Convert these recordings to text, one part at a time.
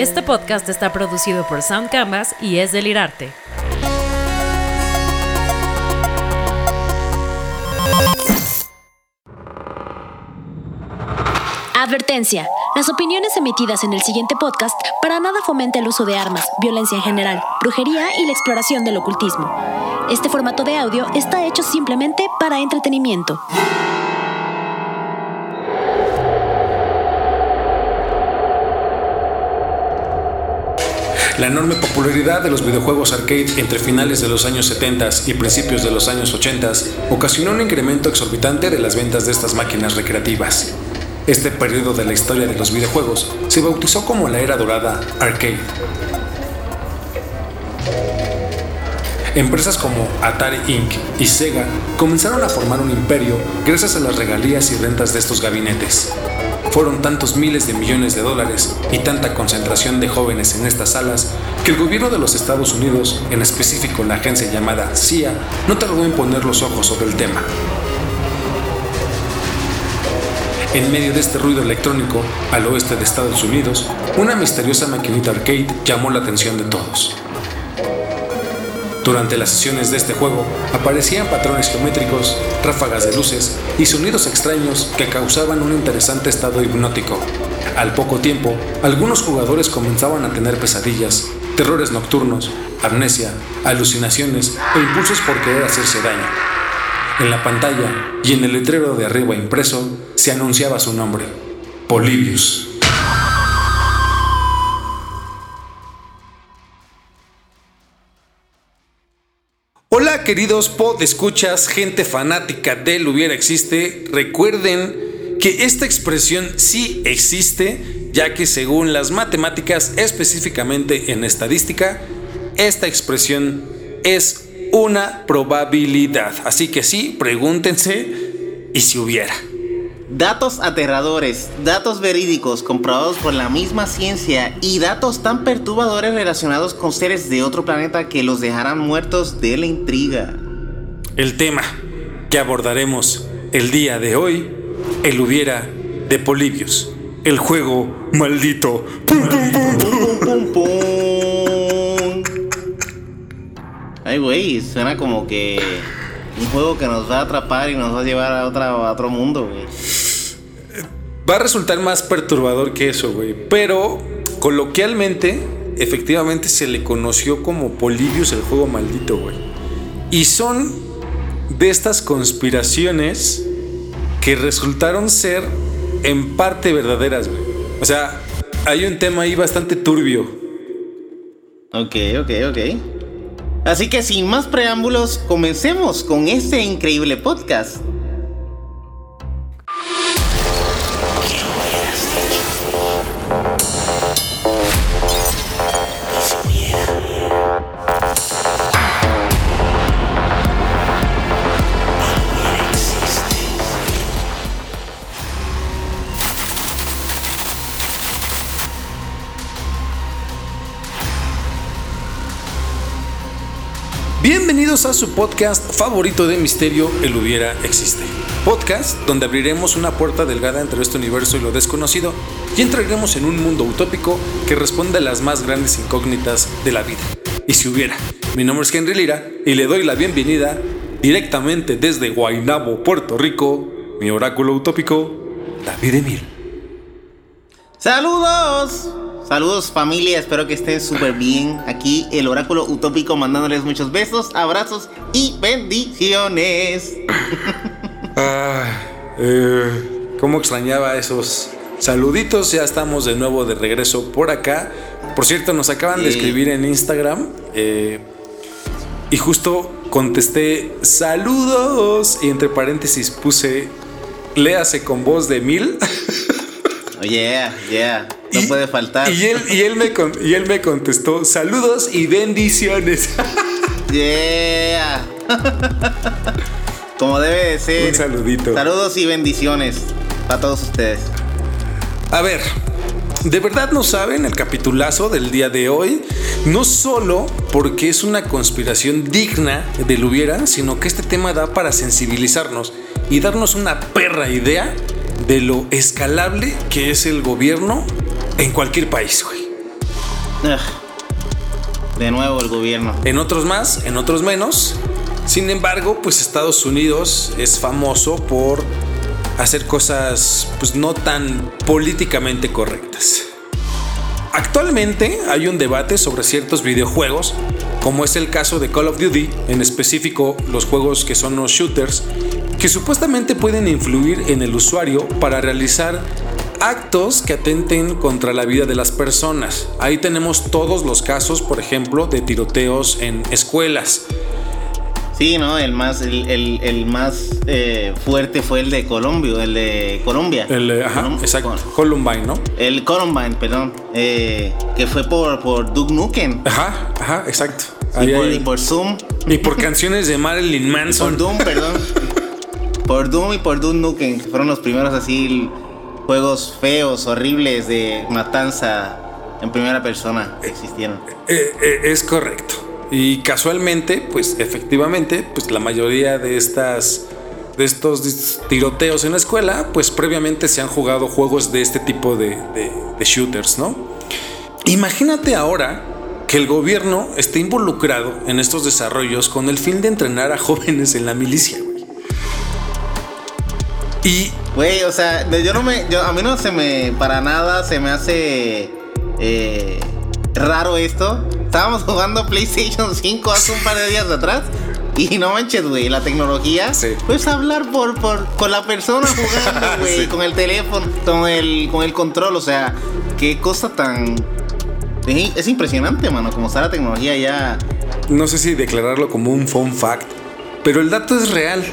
Este podcast está producido por Sound Canvas y es delirarte. Advertencia. Las opiniones emitidas en el siguiente podcast para nada fomenta el uso de armas, violencia en general, brujería y la exploración del ocultismo. Este formato de audio está hecho simplemente para entretenimiento. La enorme popularidad de los videojuegos arcade entre finales de los años 70 y principios de los años 80 ocasionó un incremento exorbitante de las ventas de estas máquinas recreativas. Este periodo de la historia de los videojuegos se bautizó como la era dorada arcade. Empresas como Atari Inc. y Sega comenzaron a formar un imperio gracias a las regalías y rentas de estos gabinetes. Fueron tantos miles de millones de dólares y tanta concentración de jóvenes en estas salas que el gobierno de los Estados Unidos, en específico la agencia llamada CIA, no tardó en poner los ojos sobre el tema. En medio de este ruido electrónico, al oeste de Estados Unidos, una misteriosa maquinita arcade llamó la atención de todos. Durante las sesiones de este juego aparecían patrones geométricos, ráfagas de luces y sonidos extraños que causaban un interesante estado hipnótico. Al poco tiempo, algunos jugadores comenzaban a tener pesadillas, terrores nocturnos, amnesia, alucinaciones e impulsos por querer hacerse daño. En la pantalla y en el letrero de arriba impreso se anunciaba su nombre, Polybius. Queridos pod escuchas, gente fanática del hubiera existe. Recuerden que esta expresión sí existe, ya que según las matemáticas, específicamente en estadística, esta expresión es una probabilidad. Así que sí, pregúntense, ¿y si hubiera? Datos aterradores, datos verídicos comprobados por la misma ciencia y datos tan perturbadores relacionados con seres de otro planeta que los dejarán muertos de la intriga. El tema que abordaremos el día de hoy, el hubiera de Polibios, el juego maldito. Pum, pum, pum, Pum, pum, pum. Ay, güey, suena como que un juego que nos va a atrapar y nos va a llevar a, otra, a otro mundo, güey. Va a resultar más perturbador que eso, güey. Pero coloquialmente, efectivamente se le conoció como Polibius el juego maldito, güey. Y son de estas conspiraciones que resultaron ser en parte verdaderas, güey. O sea, hay un tema ahí bastante turbio. Ok, ok, ok. Así que sin más preámbulos, comencemos con este increíble podcast. A su podcast favorito de misterio, El Hubiera Existe. Podcast donde abriremos una puerta delgada entre este universo y lo desconocido y entraremos en un mundo utópico que responde a las más grandes incógnitas de la vida. Y si hubiera, mi nombre es Henry Lira y le doy la bienvenida directamente desde Guaynabo, Puerto Rico, mi oráculo utópico, David Emil. ¡Saludos! Saludos familia, espero que estén súper bien. Aquí el oráculo utópico mandándoles muchos besos, abrazos y bendiciones. Ah, eh, ¿Cómo extrañaba esos saluditos? Ya estamos de nuevo de regreso por acá. Por cierto, nos acaban de escribir en Instagram eh, y justo contesté saludos y entre paréntesis puse léase con voz de mil. Oh, yeah, yeah. No Y- puede faltar. Y él, y, él me con- y él me contestó saludos y bendiciones. Yeah. Como debe de ser. Un saludito. Saludos y bendiciones para todos ustedes. A ver, ¿de verdad no saben el capitulazo del día de hoy? No solo porque es una conspiración digna del hubiera, sino que este tema da para sensibilizarnos y darnos una perra idea de lo escalable que es el gobierno en cualquier país, güey. De nuevo el gobierno. En otros más, en otros menos. Sin embargo, pues Estados Unidos es famoso por hacer cosas pues no tan políticamente correctas. Actualmente hay un debate sobre ciertos videojuegos, como es el caso de Call of Duty, en específico los juegos que son los shooters, que supuestamente pueden influir en el usuario para realizar actos que atenten contra la vida de las personas. Ahí tenemos todos los casos, por ejemplo, de tiroteos en escuelas. Sí, ¿no? El más, el, más eh, fuerte fue el de Colombia, el de Colombia. El, ajá, exacto. Columbine, ¿no? El Columbine, perdón. Eh, que fue por, por Duke Nukem. Ajá, ajá, exacto. y, por, Zoom. Y por canciones de Marilyn Manson. por Doom, perdón. por Doom y por Duke Nukem, fueron los primeros así juegos feos, horribles de matanza en primera persona que existieron. Eh, es correcto. Y casualmente, pues efectivamente, pues la mayoría de estas de estos tiroteos en la escuela, pues previamente se han jugado juegos de este tipo de, shooters, ¿no? Imagínate ahora que el gobierno esté involucrado en estos desarrollos con el fin de entrenar a jóvenes en la milicia. Y. Güey, o sea, yo no me. a mí no se me. Para nada se me hace. Eh, raro esto. Estábamos jugando PlayStation 5 hace un par de días atrás. Y no manches, güey, la tecnología. Sí. Puedes hablar por, por, con la persona jugando, güey, con el teléfono, con el, con el control. O sea, qué cosa tan. Es impresionante, mano, como está la tecnología ya. No sé si declararlo como un fun fact, pero el dato es real.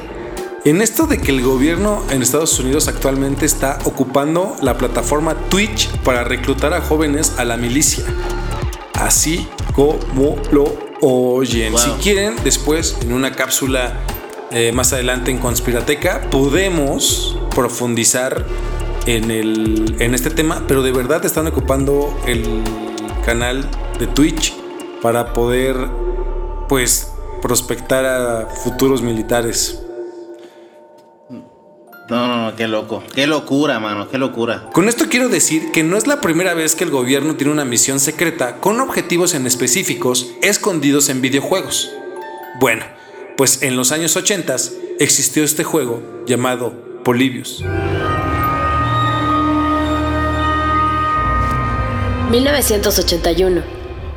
En esto de que el gobierno en Estados Unidos actualmente está ocupando la plataforma Twitch para reclutar a jóvenes a la milicia. Así como lo oyen. Si quieren, después en una cápsula eh, más adelante en Conspirateca podemos profundizar en, el, en este tema, pero de verdad están ocupando el canal de Twitch para poder pues prospectar a futuros militares. No, no, no, qué loco. Qué locura, mano, qué locura. Con esto quiero decir que no es la primera vez que el gobierno tiene una misión secreta con objetivos en específicos escondidos en videojuegos. Bueno, pues en los años 80 existió este juego llamado Polybius. 1981.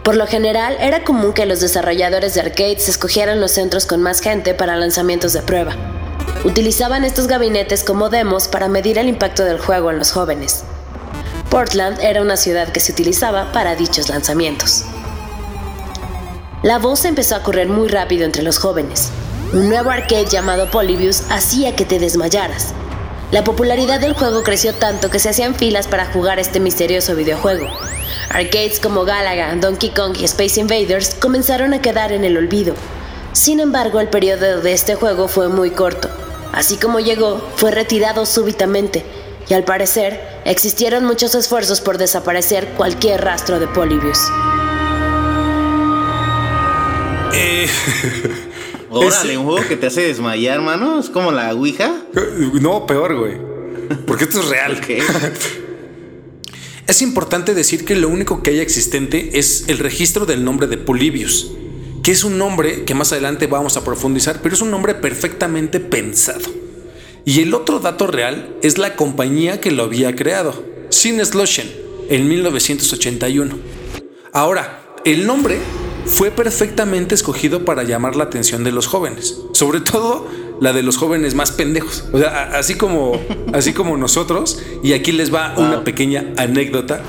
Por lo general, era común que los desarrolladores de arcades escogieran los centros con más gente para lanzamientos de prueba. Utilizaban estos gabinetes como demos para medir el impacto del juego en los jóvenes. Portland era una ciudad que se utilizaba para dichos lanzamientos. La voz empezó a correr muy rápido entre los jóvenes. Un nuevo arcade llamado Polybius hacía que te desmayaras. La popularidad del juego creció tanto que se hacían filas para jugar este misterioso videojuego. Arcades como Galaga, Donkey Kong y Space Invaders comenzaron a quedar en el olvido. Sin embargo, el periodo de este juego fue muy corto, Así como llegó, fue retirado súbitamente, y al parecer existieron muchos esfuerzos por desaparecer cualquier rastro de Polybius. Eh, Órale, un juego que te hace desmayar, hermano. Es como la Ouija. No, peor, güey. Porque esto es real. es importante decir que lo único que hay existente es el registro del nombre de Polybius que es un nombre que más adelante vamos a profundizar, pero es un nombre perfectamente pensado. Y el otro dato real es la compañía que lo había creado, Sineslotion, en 1981. Ahora, el nombre fue perfectamente escogido para llamar la atención de los jóvenes, sobre todo la de los jóvenes más pendejos, o sea, así como, así como nosotros, y aquí les va una pequeña anécdota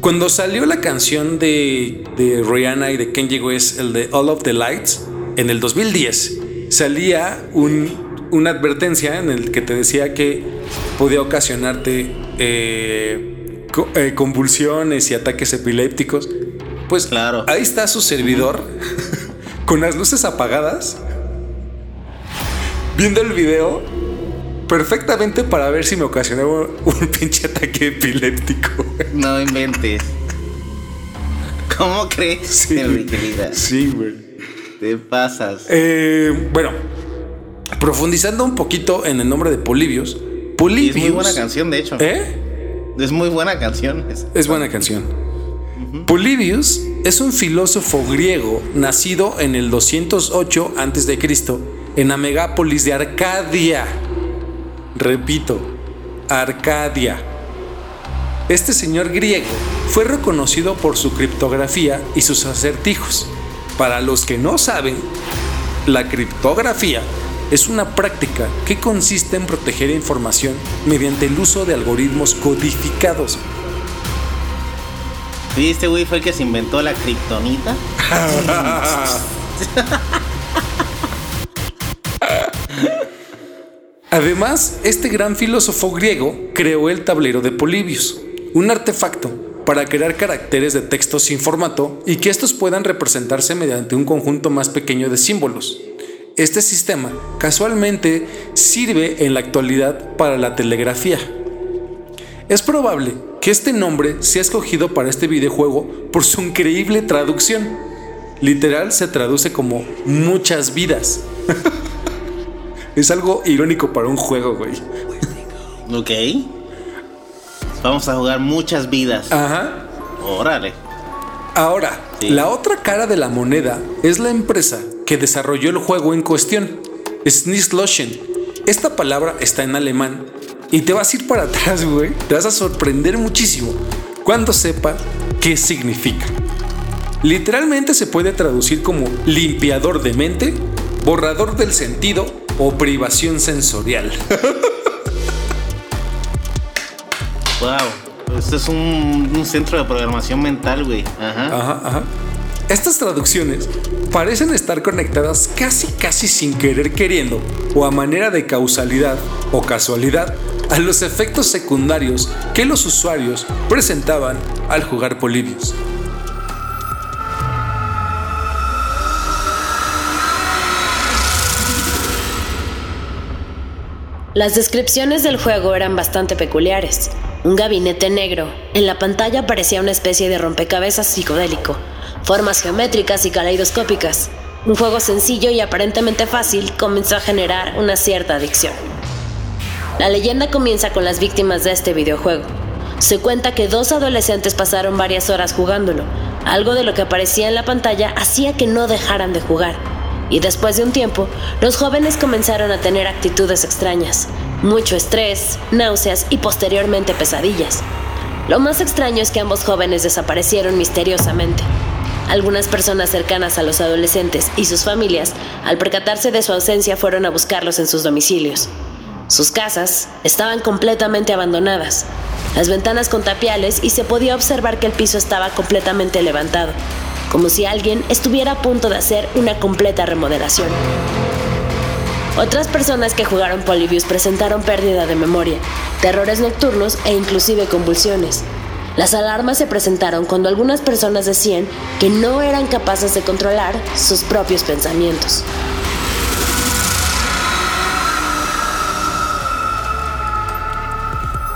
cuando salió la canción de, Rihanna y de Kanye West, el de All of the Lights, en el 2010, salía una advertencia en el que te decía que podía ocasionarte eh, eh, convulsiones y ataques epilépticos. Pues claro. ahí está su servidor con las luces apagadas, viendo el video perfectamente para ver si me ocasionaba un pinche ataque epiléptico. No inventes. ¿Cómo crees, sí, Sí, güey. Te pasas. Eh, bueno, profundizando un poquito en el nombre de Polibios. Polibios. Es muy buena canción, de hecho. ¿Eh? Es muy buena canción. Es buena canción. Polybius es un filósofo griego nacido en el 208 a.C. en Amegápolis de Arcadia. Repito, Arcadia. Este señor griego fue reconocido por su criptografía y sus acertijos. Para los que no saben, la criptografía es una práctica que consiste en proteger información mediante el uso de algoritmos codificados. Sí, este güey fue el que se inventó la kriptonita. Además, este gran filósofo griego creó el tablero de Polibius, un artefacto para crear caracteres de texto sin formato y que estos puedan representarse mediante un conjunto más pequeño de símbolos. Este sistema casualmente sirve en la actualidad para la telegrafía. Es probable que este nombre sea escogido para este videojuego por su increíble traducción. Literal se traduce como muchas vidas. es algo irónico para un juego, güey. Ok. Vamos a jugar muchas vidas. Ajá. Órale. Ahora, Sí. la otra cara de la moneda es la empresa que desarrolló el juego en cuestión, Snisloschen. Esta palabra está en alemán y te vas a ir para atrás, güey. Te vas a sorprender muchísimo cuando sepa qué significa. Literalmente se puede traducir como limpiador de mente, borrador del sentido o privación sensorial. Wow. Esto es un, un centro de programación mental, güey. Ajá. Ajá, ajá. Estas traducciones parecen estar conectadas casi casi sin querer queriendo o a manera de causalidad o casualidad a los efectos secundarios que los usuarios presentaban al jugar Polybius. Las descripciones del juego eran bastante peculiares. Un gabinete negro. En la pantalla parecía una especie de rompecabezas psicodélico. Formas geométricas y caleidoscópicas. Un juego sencillo y aparentemente fácil comenzó a generar una cierta adicción. La leyenda comienza con las víctimas de este videojuego. Se cuenta que dos adolescentes pasaron varias horas jugándolo. Algo de lo que aparecía en la pantalla hacía que no dejaran de jugar. Y después de un tiempo, los jóvenes comenzaron a tener actitudes extrañas, mucho estrés, náuseas y posteriormente pesadillas. Lo más extraño es que ambos jóvenes desaparecieron misteriosamente. Algunas personas cercanas a los adolescentes y sus familias, al percatarse de su ausencia, fueron a buscarlos en sus domicilios. Sus casas estaban completamente abandonadas, las ventanas con tapiales y se podía observar que el piso estaba completamente levantado, como si alguien estuviera a punto de hacer una completa remodelación. Otras personas que jugaron Polybius presentaron pérdida de memoria, terrores nocturnos e inclusive convulsiones. Las alarmas se presentaron cuando algunas personas decían que no eran capaces de controlar sus propios pensamientos.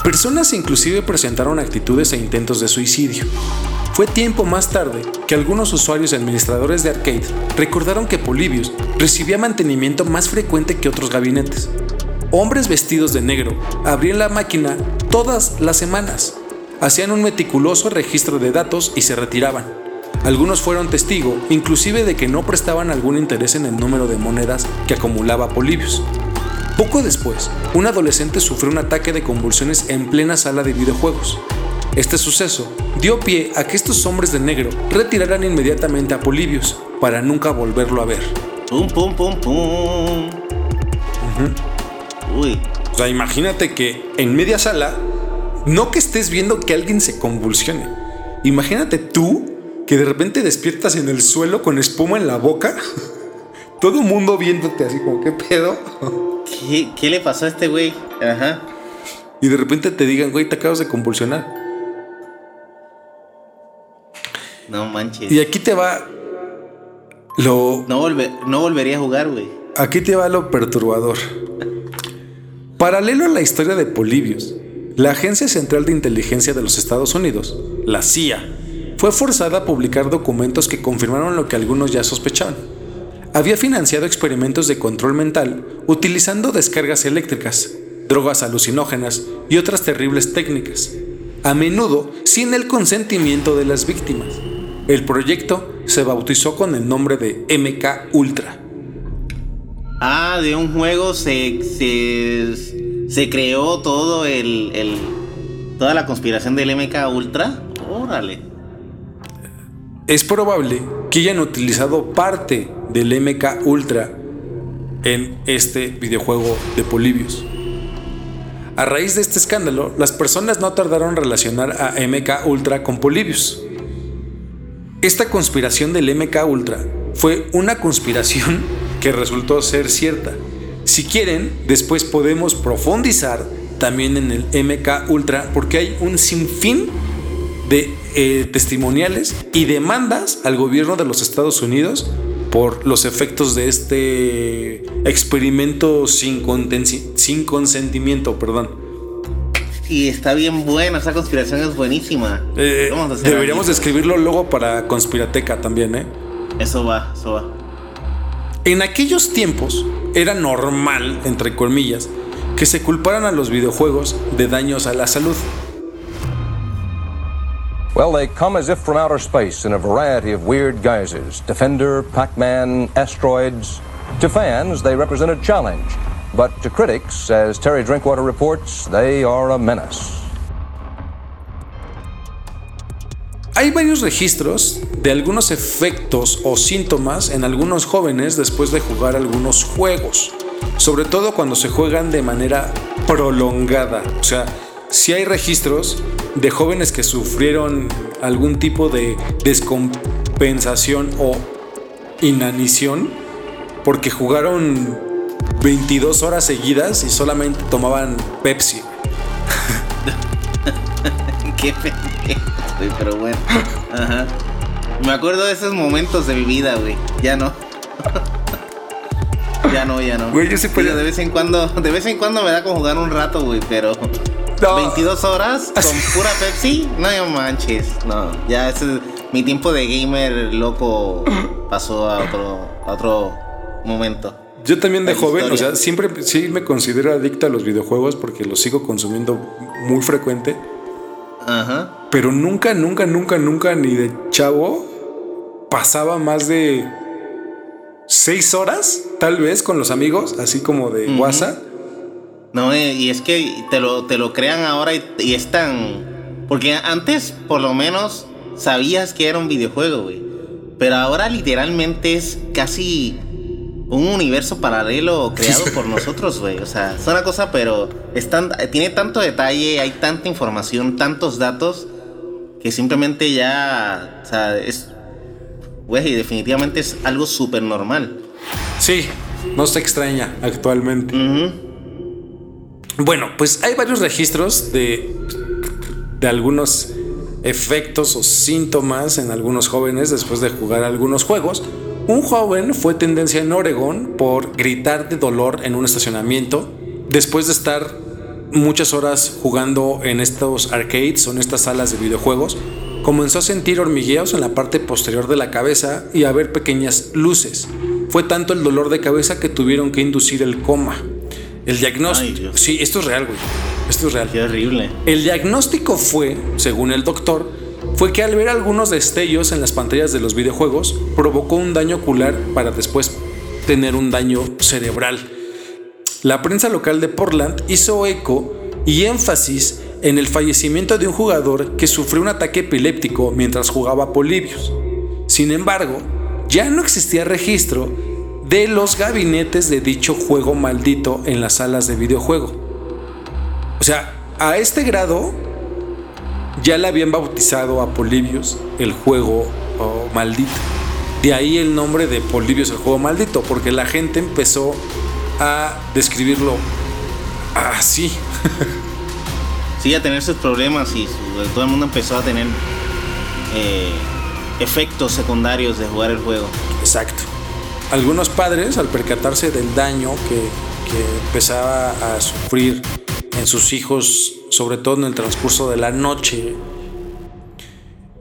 Personas inclusive presentaron actitudes e intentos de suicidio. Fue tiempo más tarde que algunos usuarios y administradores de arcade recordaron que Polybius recibía mantenimiento más frecuente que otros gabinetes. Hombres vestidos de negro abrían la máquina todas las semanas, hacían un meticuloso registro de datos y se retiraban. Algunos fueron testigo, inclusive de que no prestaban algún interés en el número de monedas que acumulaba Polybius. Poco después, un adolescente sufrió un ataque de convulsiones en plena sala de videojuegos. Este suceso dio pie a que estos hombres de negro retiraran inmediatamente a Polybius para nunca volverlo a ver. Pum, pum, pum, pum. Uy. O sea, imagínate que en media sala, no que estés viendo que alguien se convulsione. Imagínate tú que de repente despiertas en el suelo con espuma en la boca. Todo el mundo viéndote así como, ¿qué pedo? ¿Qué, qué le pasó a este güey? Ajá. Y de repente te digan, güey, te acabas de convulsionar. No manches. Y aquí te va lo, No, volve- no volvería a jugar, güey. Aquí te va lo perturbador. Paralelo a la historia de Polybius, la Agencia Central de Inteligencia de los Estados Unidos, la CIA, fue forzada a publicar documentos que confirmaron lo que algunos ya sospechaban. Había financiado experimentos de control mental utilizando descargas eléctricas, drogas alucinógenas y otras terribles técnicas. a menudo sin el consentimiento de las víctimas. El proyecto se bautizó con el nombre de MK Ultra. Ah, de un juego se, se, se creó todo el, el, toda la conspiración del MK Ultra. Órale. Es probable que hayan utilizado parte del MK Ultra en este videojuego de Polibios. A raíz de este escándalo, las personas no tardaron en relacionar a MK Ultra con Polybius. Esta conspiración del MK Ultra fue una conspiración que resultó ser cierta. Si quieren, después podemos profundizar también en el MK Ultra porque hay un sinfín de eh, testimoniales y demandas al gobierno de los Estados Unidos por los efectos de este experimento sin, sin consentimiento, perdón. Y está bien buena, esa conspiración es buenísima. Eh, deberíamos escribirlo luego para Conspirateca también, ¿eh? Eso va, eso va. En aquellos tiempos era normal, entre comillas, que se culparan a los videojuegos de daños a la salud. Well, they come as if from outer space in a variety of weird guises Defender, Pac Man, asteroids. To fans, they represent a challenge. But to critics, as Terry Drinkwater reports, they are a menace. Hay varios registros de algunos efectos o síntomas en algunos jóvenes después de jugar algunos juegos, sobre todo cuando se juegan de manera prolongada. O sea, si hay registros de jóvenes que sufrieron algún tipo de descompensación o inanición porque jugaron 22 horas seguidas y solamente tomaban Pepsi. Qué pero bueno. Ajá. Me acuerdo de esos momentos de mi vida, güey. Ya no. ya no, ya no. Güey, yo sí De vez en cuando, de vez en cuando me da con jugar un rato, güey, pero 22 horas con pura Pepsi, no manches. No, ya ese mi tiempo de gamer loco pasó a otro, a otro momento. Yo también de joven, o sea, siempre sí me considero adicto a los videojuegos porque los sigo consumiendo muy frecuente. Ajá. Pero nunca, nunca, nunca, nunca, ni de chavo, pasaba más de seis horas, tal vez, con los amigos, así como de WhatsApp no, y es que te lo, te lo crean ahora y, y es tan... Porque antes, por lo menos, sabías que era un videojuego, güey. Pero ahora literalmente es casi un universo paralelo creado por nosotros, güey. O sea, es una cosa, pero es tiene tanto detalle, hay tanta información, tantos datos, que simplemente ya, o sea, es, güey, definitivamente es algo súper normal. Sí, no se extraña actualmente. Bueno, pues hay varios registros de, de algunos efectos o síntomas en algunos jóvenes después de jugar algunos juegos. Un joven fue tendencia en Oregon por gritar de dolor en un estacionamiento después de estar muchas horas jugando en estos arcades o en estas salas de videojuegos. Comenzó a sentir hormigueos en la parte posterior de la cabeza y a ver pequeñas luces. Fue tanto el dolor de cabeza que tuvieron que inducir el coma. El diagnóstico. sí, esto es real, güey. Esto es real. Qué horrible. El diagnóstico fue, según el doctor, fue que al ver algunos destellos en las pantallas de los videojuegos, provocó un daño ocular para después tener un daño cerebral. La prensa local de Portland hizo eco y énfasis en el fallecimiento de un jugador que sufrió un ataque epiléptico mientras jugaba Polibios. Sin embargo, ya no existía registro de los gabinetes de dicho juego maldito en las salas de videojuego. O sea, a este grado ya le habían bautizado a Polibios el juego oh, maldito. De ahí el nombre de Polibios el juego maldito, porque la gente empezó a describirlo así. sí, a tener sus problemas y todo el mundo empezó a tener eh, efectos secundarios de jugar el juego. Exacto. Algunos padres, al percatarse del daño que, empezaba a sufrir en sus hijos, sobre todo en el transcurso de la noche,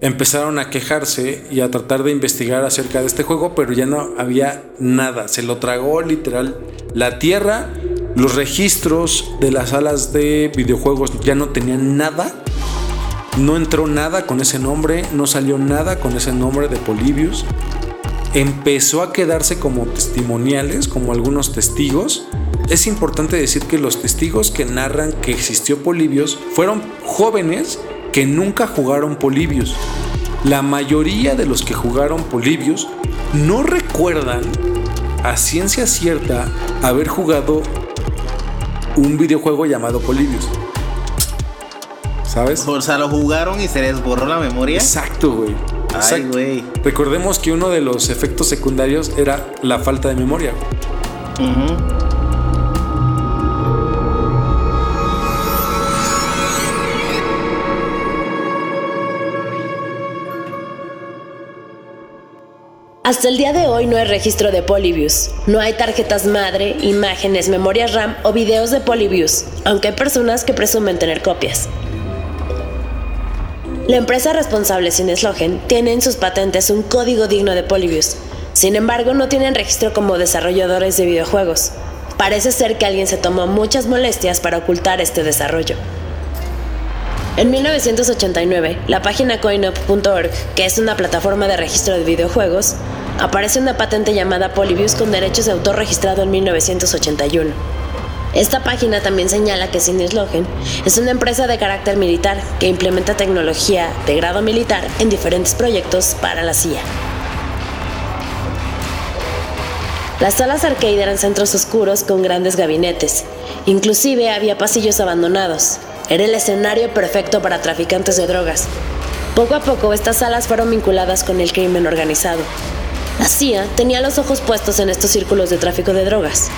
empezaron a quejarse y a tratar de investigar acerca de este juego, pero ya no había nada. Se lo tragó literal la tierra. Los registros de las salas de videojuegos ya no tenían nada. No entró nada con ese nombre, no salió nada con ese nombre de Polybius. Empezó a quedarse como testimoniales, como algunos testigos. Es importante decir que los testigos que narran que existió Polybius fueron jóvenes que nunca jugaron Polybius. La mayoría de los que jugaron Polybius no recuerdan a ciencia cierta haber jugado un videojuego llamado Polybius. ¿Sabes? O sea, lo jugaron y se les borró la memoria. Exacto, güey. Ay, güey. Recordemos que uno de los efectos secundarios era la falta de memoria. Hasta el día de hoy no hay registro de Polybius. No hay tarjetas madre, imágenes, memorias RAM o videos de Polybius, aunque hay personas que presumen tener copias. La empresa responsable Cineslogen tiene en sus patentes un código digno de Polybius. Sin embargo, no tienen registro como desarrolladores de videojuegos. Parece ser que alguien se tomó muchas molestias para ocultar este desarrollo. En 1989, la página coinup.org, que es una plataforma de registro de videojuegos, aparece una patente llamada Polybius con derechos de autor registrado en 1981. Esta página también señala que Cineslogen es una empresa de carácter militar que implementa tecnología de grado militar en diferentes proyectos para la CIA. Las salas arcade eran centros oscuros con grandes gabinetes. Inclusive había pasillos abandonados. Era el escenario perfecto para traficantes de drogas. Poco a poco estas salas fueron vinculadas con el crimen organizado. La CIA tenía los ojos puestos en estos círculos de tráfico de drogas,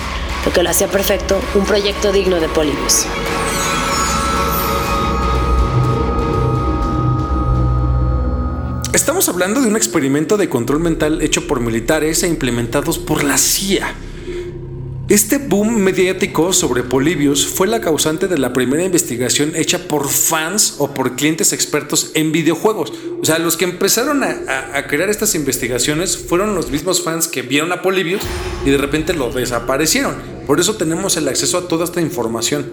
lo que lo hacía perfecto un proyecto digno de Polybius. Estamos hablando de un experimento de control mental hecho por militares e implementados por la CIA. Este boom mediático sobre Polybius fue la causante de la primera investigación hecha por fans o por clientes expertos en videojuegos. O sea, los que empezaron a, a- a crear estas investigaciones fueron los mismos fans que vieron a Polybius y de repente lo desaparecieron. Por eso tenemos el acceso a toda esta información.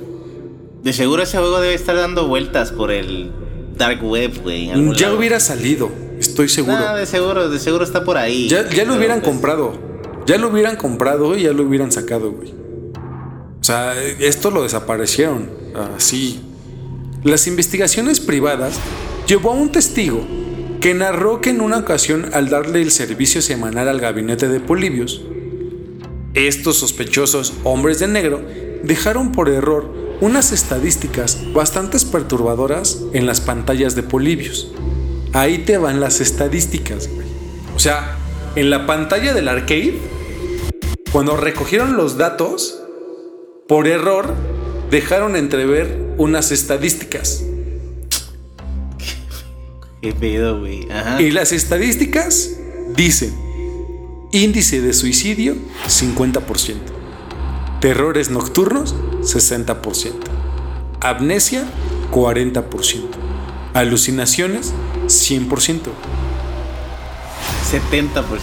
De seguro ese juego debe estar dando vueltas por el dark web, güey. Ya lado. hubiera salido, estoy seguro. Ah, de seguro, de seguro está por ahí. Ya, ya lo hubieran pues, comprado. Ya lo hubieran comprado y ya lo hubieran sacado, güey. O sea, esto lo desaparecieron. Así. Las investigaciones privadas llevó a un testigo que narró que en una ocasión al darle el servicio semanal al gabinete de Polibios, estos sospechosos hombres de negro dejaron por error unas estadísticas bastante perturbadoras en las pantallas de Polibios. Ahí te van las estadísticas, güey. O sea, en la pantalla del arcade, cuando recogieron los datos, por error dejaron entrever unas estadísticas. Qué pedo, güey. Y las estadísticas dicen, índice de suicidio 50%, terrores nocturnos 60%, amnesia 40%, alucinaciones 100%, 70%. güey.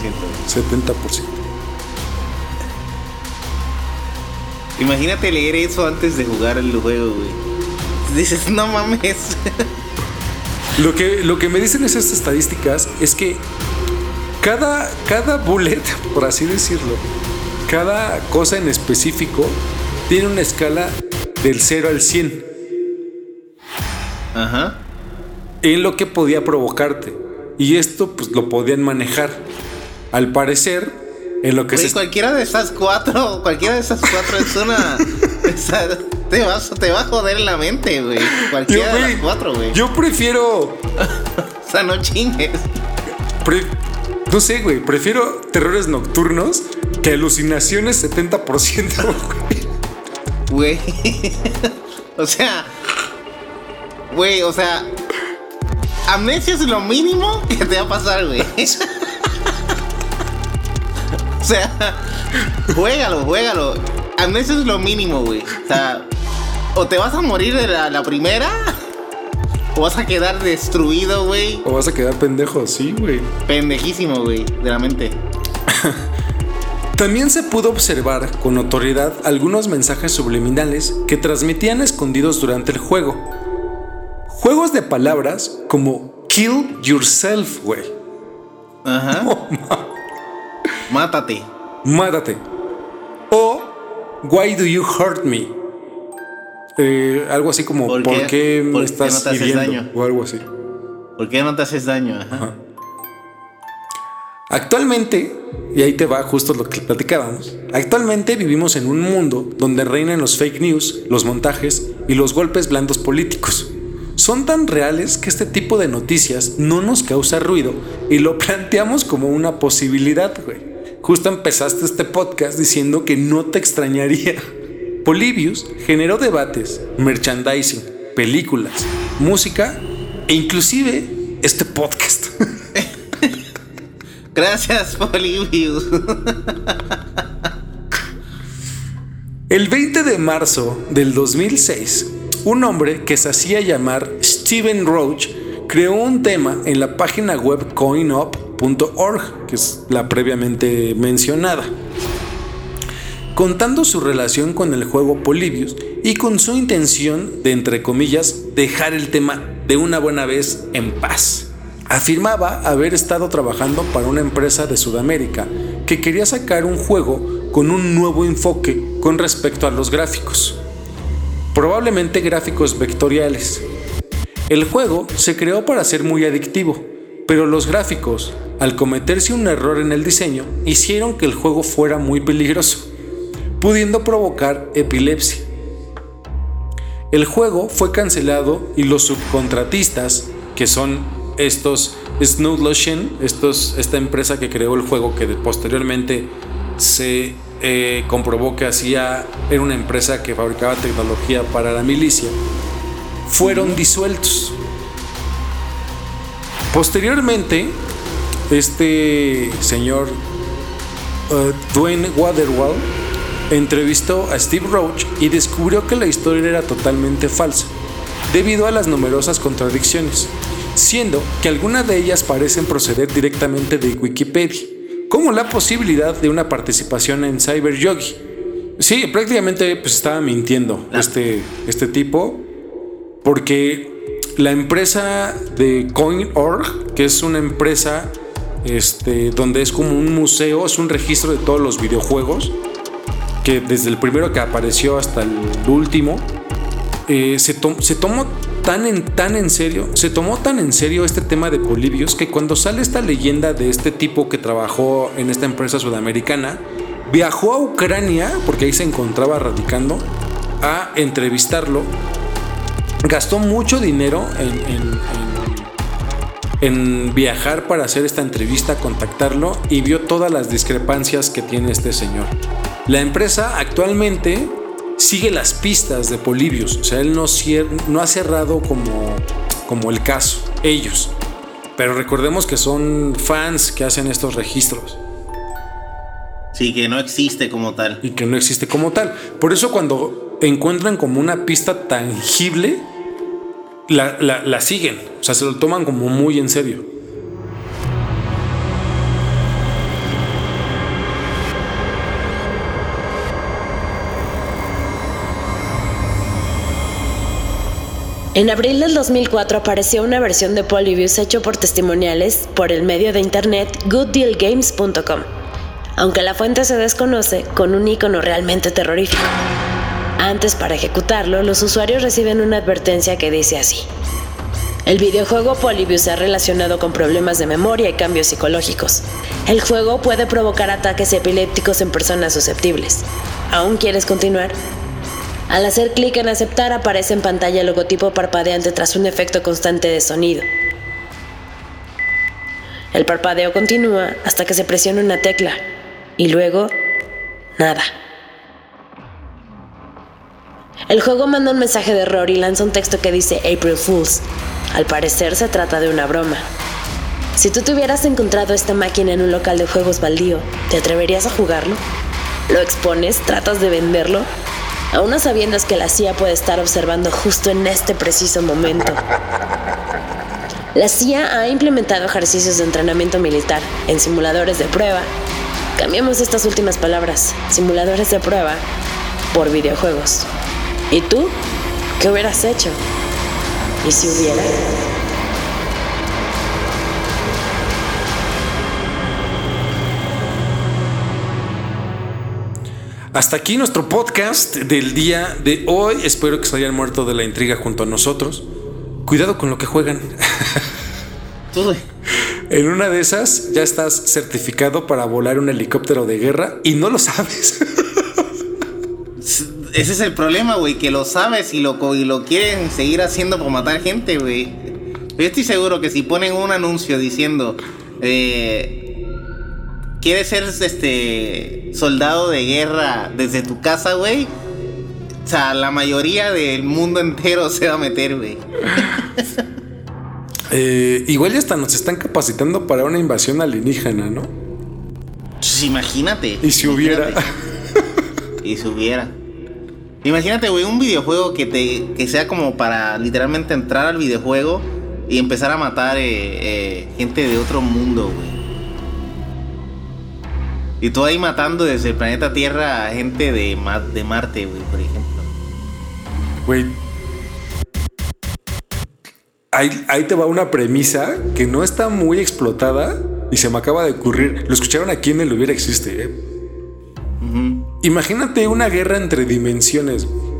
70%. Imagínate leer eso antes de jugar el juego, güey. Dices, no mames. Lo que, lo que me dicen esas estadísticas es que cada, cada bullet, por así decirlo, cada cosa en específico tiene una escala del 0 al 100 Ajá. en lo que podía provocarte. Y esto pues lo podían manejar. Al parecer, en lo que se... cualquiera de esas cuatro, cualquiera de esas cuatro es una. te, vas, te va a joder la mente, güey. Yo, Cualquiera de las cuatro, güey. yo prefiero... O sea, no chingues. pre- no sé, güey. Prefiero terrores nocturnos que alucinaciones 70%. güey. Güey. o sea. Güey, o sea. Amnesia es lo mínimo que te va a pasar, güey. o sea. Juégalo, juégalo. Amnesia es lo mínimo, güey. O sea. O te vas a morir de la, la primera. O vas a quedar destruido, güey. O vas a quedar pendejo, sí, güey. Pendejísimo, güey. De la mente. También se pudo observar con notoriedad algunos mensajes subliminales que transmitían escondidos durante el juego. juegos de palabras como kill yourself, güey. Ajá. Mátate. Mátate. O why do you hurt me? Eh, algo así como ¿Por ¿por qué? qué, me ¿Por qué estás no te haces hiriendo? daño? O algo así. ¿Por qué no te haces daño? Ajá. Actualmente, y ahí te va justo lo que platicábamos, actualmente vivimos en un mundo donde reinan los fake news, los montajes y los golpes blandos políticos. Son tan reales que este tipo de noticias no nos causa ruido y lo planteamos como una posibilidad, güey. Justo empezaste este podcast diciendo que no te extrañaría. Polybius generó debates, merchandising, películas, música e inclusive este podcast. Gracias, Polybius. El 20 de marzo del 2006, un hombre que se hacía llamar Steven Roach creó un tema en la página web que es la previamente mencionada, contando su relación con el juego Polybius y con su intención de, entre comillas, dejar el tema de una buena vez en paz. Afirmaba haber estado trabajando para una empresa de Sudamérica que quería sacar un juego con un nuevo enfoque con respecto a los gráficos. Probablemente gráficos vectoriales. El juego se creó para ser muy adictivo, pero los gráficos, al cometerse un error en el diseño, hicieron que el juego fuera muy peligroso, pudiendo provocar epilepsia. El juego fue cancelado y los subcontratistas, que son estos Snowlotion, estos, esta empresa que creó el juego que posteriormente se eh, comprobó que hacía, era una empresa que fabricaba tecnología para la milicia, fueron disueltos. Posteriormente, este señor uh, Dwayne Waterwall entrevistó a Steve Roach y descubrió que la historia era totalmente falsa, debido a las numerosas contradicciones, siendo que algunas de ellas parecen proceder directamente de Wikipedia, como la posibilidad de una participación en Cyber Yogi. Sí, prácticamente pues, estaba mintiendo este, este tipo, porque la empresa de CoinOrg, que es una empresa este, donde es como un museo, es un registro de todos los videojuegos, que desde el primero que apareció hasta el último, eh, se, to- se tomó tan en, tan en serio, se tomó tan en serio este tema de Polybius que cuando sale esta leyenda de este tipo que trabajó en esta empresa sudamericana, viajó a Ucrania, porque ahí se encontraba radicando, a entrevistarlo. Gastó mucho dinero en, en- en- en viajar para hacer esta entrevista, contactarlo y vio todas las discrepancias que tiene este señor. La empresa actualmente sigue las pistas de Polybius, o sea, él no, no ha cerrado como, como el caso, ellos. Pero recordemos que son fans que hacen estos registros Sí, que no existe como tal. y que no existe como tal. Por eso cuando encuentran como una pista tangible, la, la- siguen, o sea, se lo toman como muy en serio. En abril del 2004 apareció una versión de Polybius hecho por testimoniales por el medio de internet gooddealgames.com, aunque la fuente se desconoce con un icono realmente terrorífico. Antes, para ejecutarlo, los usuarios reciben una advertencia que dice así. El videojuego Polybius ha relacionado con problemas de memoria y cambios psicológicos. El juego puede provocar ataques epilépticos en personas susceptibles. ¿Aún quieres continuar? Al hacer clic en aceptar aparece en pantalla el logotipo parpadeante tras un efecto constante de sonido. El parpadeo continúa hasta que se presiona una tecla y luego nada. El juego manda un mensaje de error y lanza un texto que dice April Fools. Al parecer se trata de una broma. Si tú te hubieras encontrado esta máquina en un local de juegos baldío, ¿te atreverías a jugarlo? ¿Lo expones? ¿Tratas de venderlo? Aún no sabiendas que la CIA puede estar observando justo en este preciso momento. La CIA ha implementado ejercicios de entrenamiento militar en simuladores de prueba. Cambiamos estas últimas palabras, simuladores de prueba, por videojuegos. ¿Y tú? ¿Qué hubieras hecho? ¿Y si hubiera? Hasta aquí nuestro podcast del día de hoy. Espero que se hayan muerto de la intriga junto a nosotros. Cuidado con lo que juegan. Tú, En una de esas ya estás certificado para volar un helicóptero de guerra y no lo sabes. Ese es el problema, güey, que lo sabes y lo, co- y lo quieren seguir haciendo por matar gente, güey. Yo estoy seguro que si ponen un anuncio diciendo, eh, ¿quieres ser este soldado de guerra desde tu casa, güey? O sea, la mayoría del mundo entero se va a meter, güey. Eh, igual ya hasta nos están capacitando para una invasión alienígena, ¿no? Pues imagínate. Y si hubiera. Y si hubiera. Imagínate, güey, un videojuego que te que sea como para literalmente entrar al videojuego y empezar a matar eh, eh, gente de otro mundo, güey. Y tú ahí matando desde el planeta Tierra a gente de, de Marte, güey, por ejemplo. Güey. Ahí, ahí te va una premisa que no está muy explotada y se me acaba de ocurrir. Lo escucharon aquí en el Hubiera Existe. ¿eh? Imagínate una guerra entre dimensiones. güey.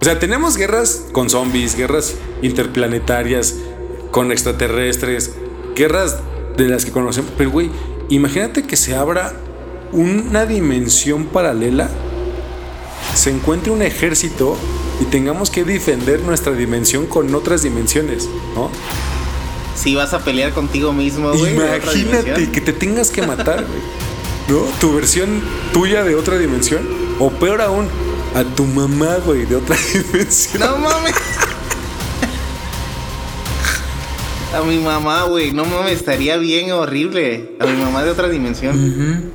O sea, tenemos guerras con zombies, guerras interplanetarias, con extraterrestres, guerras de las que conocemos. Pero, güey, imagínate que se abra una dimensión paralela se encuentre un ejército y tengamos que defender nuestra dimensión con otras dimensiones, ¿no? Si vas a pelear contigo mismo, güey. Imagínate que te tengas que matar, güey. ¿No? Tu versión tuya de otra dimensión. O peor aún, a tu mamá, güey, de otra dimensión. No mames. A mi mamá, güey. No mames, estaría bien horrible. A mi mamá de otra dimensión.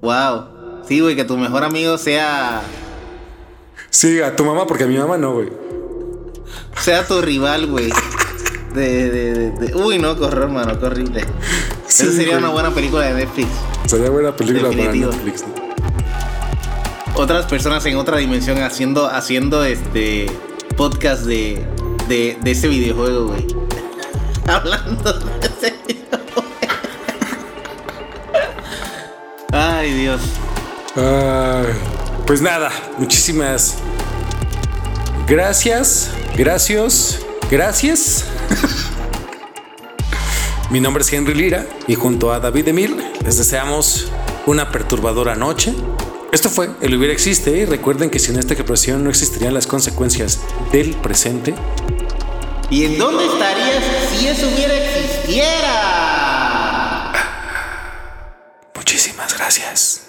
Wow. Sí, güey, que tu mejor amigo sea. Sí, a tu mamá, porque a mi mamá no, güey. Sea tu rival, güey. De, de, de- de- Uy, no, qué horror, mano, qué horrible. Sí, Esa sería güey. una buena película de Netflix. Sería buena película Definitivo. para Netflix. ¿no? Otras personas en otra dimensión haciendo, haciendo este podcast de, de, de ese videojuego, güey. Hablando de ese videojuego. Ay, Dios. Ay, pues nada, muchísimas gracias, gracias, gracias. Mi nombre es Henry Lira y junto a David Emil les deseamos una perturbadora noche. Esto fue El Hubiera Existe y recuerden que sin esta expresión no existirían las consecuencias del presente. ¿Y en dónde estarías si eso hubiera existiera? Muchísimas gracias.